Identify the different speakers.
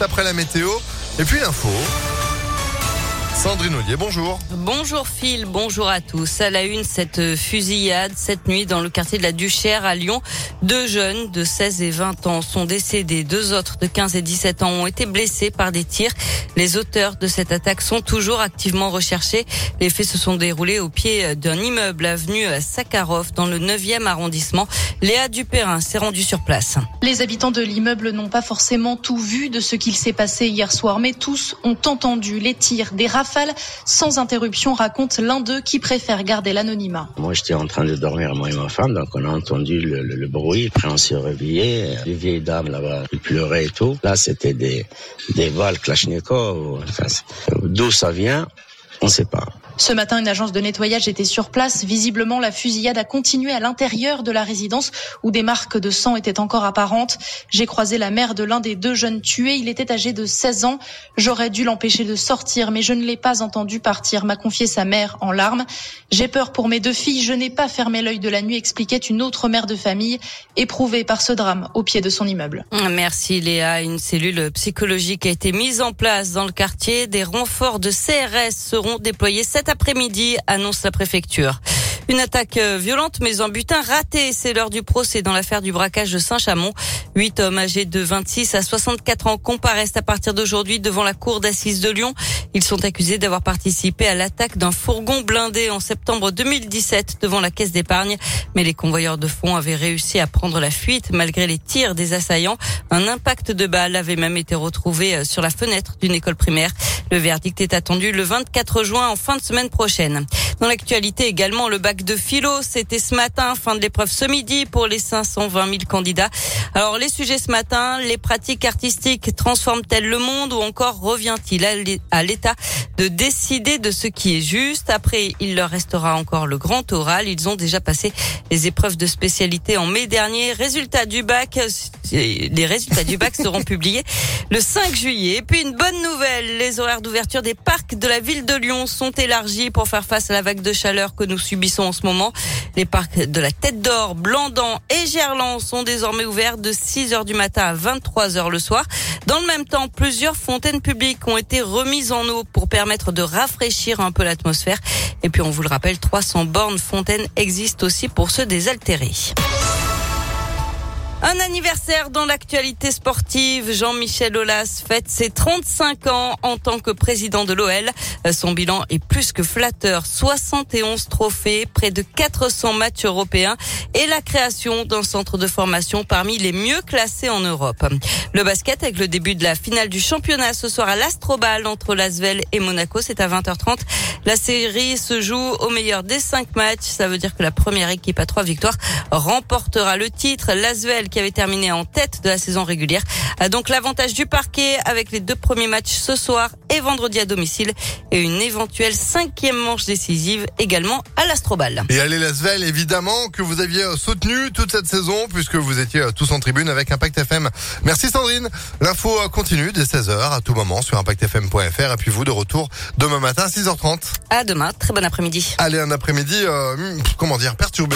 Speaker 1: Après la météo et puis l'info. Sandrine Ollier, bonjour.
Speaker 2: Bonjour Phil, bonjour à tous. À la une, cette fusillade cette nuit dans le quartier de la Duchère à Lyon. Deux jeunes de 16 et 20 ans sont décédés. Deux autres de 15 et 17 ans ont été blessés par des tirs. Les auteurs de cette attaque sont toujours activement recherchés. Les faits se sont déroulés au pied d'un immeuble avenue Sakharov dans le 9e arrondissement. Léa Dupérin s'est rendue sur place.
Speaker 3: Les habitants de l'immeuble n'ont pas forcément tout vu de ce qu'il s'est passé hier soir, mais tous ont entendu les tirs des rafales sans interruption, raconte l'un d'eux qui préfère garder l'anonymat.
Speaker 4: Moi, j'étais en train de dormir, moi et ma femme, donc on a entendu le, bruit. Après, on s'est réveillé. Les vieilles dames là-bas, ils pleuraient et tout. Là, c'était des, des balles Kalachnikov. Enfin, D'où ça vient, on ne sait pas.
Speaker 3: Ce matin, une agence de nettoyage était sur place. Visiblement, la fusillade a continué à l'intérieur de la résidence où des marques de sang étaient encore apparentes. J'ai croisé la mère de l'un des deux jeunes tués. Il était âgé de 16 ans. J'aurais dû l'empêcher de sortir, mais je ne l'ai pas entendu partir, m'a confié sa mère en larmes. J'ai peur pour mes deux filles. Je n'ai pas fermé l'œil de la nuit, expliquait une autre mère de famille éprouvée par ce drame au pied de son immeuble.
Speaker 2: Merci Léa. Une cellule psychologique a été mise en place dans le quartier. Des renforts de CRS seront déployés cette cet après-midi, annonce la préfecture. Une attaque euh, violente mais en butin raté. C'est l'heure du procès dans l'affaire du braquage de Saint-Chamond. Huit hommes âgés de 26 à 64 ans comparaissent à partir d'aujourd'hui devant la cour d'assises de Lyon. Ils sont accusés d'avoir participé à l'attaque d'un fourgon blindé en septembre 2017 devant la caisse d'épargne. Mais les convoyeurs de fonds avaient réussi à prendre la fuite malgré les tirs des assaillants. Un impact de balle avait même été retrouvé euh, sur la fenêtre d'une école primaire. Le verdict est attendu le 24 juin en fin de semaine prochaine. Dans l'actualité également, le bac de philo, c'était ce matin, fin de l'épreuve ce midi pour les 520 000 candidats. Alors les sujets ce matin, les pratiques artistiques transforment-elles le monde ou encore revient-il à l'État de décider de ce qui est juste? Après, il leur restera encore le grand oral. Ils ont déjà passé les épreuves de spécialité en mai dernier. Résultats du bac, les résultats du bac seront publiés le 5 juillet. Et puis une bonne nouvelle, les horaires d'ouverture des parcs de la ville de Lyon sont élargis pour faire face à la vague de chaleur que nous subissons en ce moment. Les parcs de la Tête d'Or, Blandan et Gerland sont désormais ouverts de 6 heures du matin à 23 heures le soir. Dans le même temps, plusieurs fontaines publiques ont été remises en eau pour permettre de rafraîchir un peu l'atmosphère. Et puis, on vous le rappelle, 300 bornes fontaines existent aussi pour se désaltérer. Un anniversaire dans l'actualité sportive. Jean-Michel Aulas fête ses 35 ans en tant que président de l'OL. Son bilan est plus que flatteur. 71 trophées, près de 400 matchs européens et la création d'un centre de formation parmi les mieux classés en Europe. Le basket avec le début de la finale du championnat ce soir à l'Astrobal entre Lasvel et Monaco. C'est à 20h30. La série se joue au meilleur des cinq matchs. Ça veut dire que la première équipe à trois victoires remportera le titre. Lasvel qui avait terminé en tête de la saison régulière, a donc l'avantage du parquet avec les deux premiers matchs ce soir et vendredi à domicile et une éventuelle cinquième manche décisive également à l'Astrobal.
Speaker 1: Et allez Lasvel, évidemment que vous aviez soutenu toute cette saison puisque vous étiez tous en tribune avec Impact FM. Merci Sandrine. L'info continue dès 16h à tout moment sur impactfm.fr et puis vous de retour demain matin à 6h30.
Speaker 2: À demain, très bon après-midi.
Speaker 1: Allez, un après-midi, euh, comment dire, perturbé.